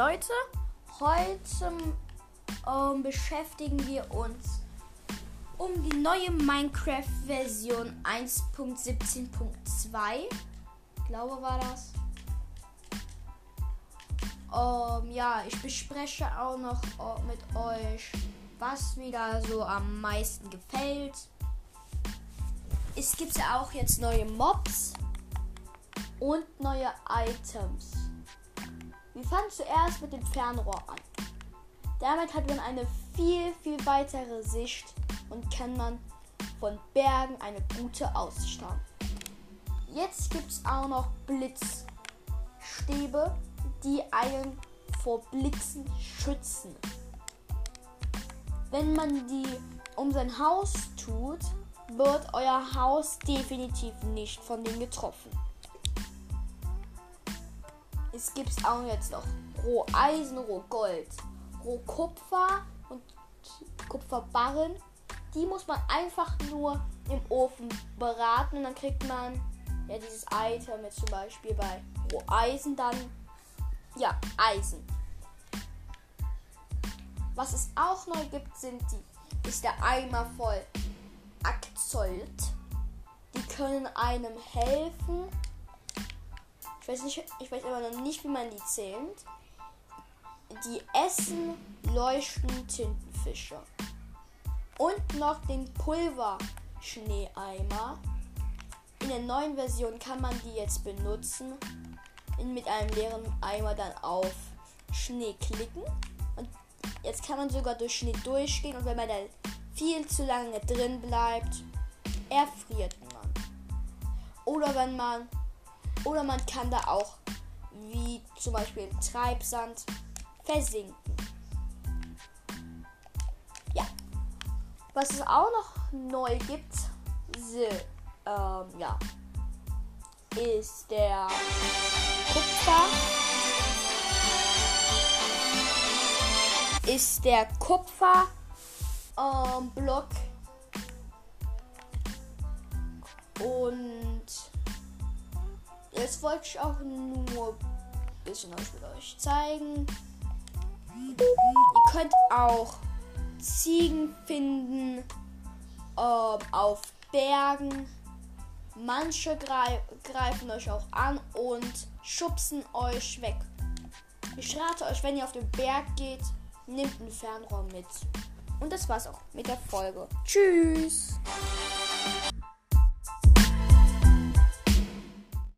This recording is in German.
Leute, heute ähm, beschäftigen wir uns um die neue Minecraft-Version 1.17.2. Glaube war das. Ähm, ja, ich bespreche auch noch äh, mit euch, was mir da so am meisten gefällt. Es gibt ja auch jetzt neue Mobs und neue Items. Wir fangen zuerst mit dem Fernrohr an. Damit hat man eine viel, viel weitere Sicht und kann man von Bergen eine gute Aussicht haben. Jetzt gibt es auch noch Blitzstäbe, die einen vor Blitzen schützen. Wenn man die um sein Haus tut, wird euer Haus definitiv nicht von denen getroffen. Es gibt auch jetzt noch Roheisen, Rohgold, Rohkupfer und Kupferbarren. Die muss man einfach nur im Ofen beraten und dann kriegt man ja dieses Item jetzt zum Beispiel bei Roheisen dann ja Eisen. Was es auch neu gibt, sind die ist der Eimer voll Akzolt. Die können einem helfen, ich weiß, nicht, ich weiß aber noch nicht, wie man die zählt. Die essen leuchten Tintenfische. Und noch den Pulverschneeeimer. In der neuen Version kann man die jetzt benutzen. Mit einem leeren Eimer dann auf Schnee klicken. Und jetzt kann man sogar durch Schnee durchgehen. Und wenn man da viel zu lange drin bleibt, erfriert man. Oder wenn man oder man kann da auch, wie zum Beispiel im Treibsand, versinken. Ja. Was es auch noch neu gibt, the, ähm, ja, ist der Kupfer. Ist der Kupfer ähm, Jetzt wollte ich auch nur ein bisschen euch zeigen. Ihr könnt auch Ziegen finden ähm, auf Bergen. Manche greif greifen euch auch an und schubsen euch weg. Ich rate euch, wenn ihr auf den Berg geht, nehmt einen Fernrohr mit. Und das war's auch mit der Folge. Tschüss!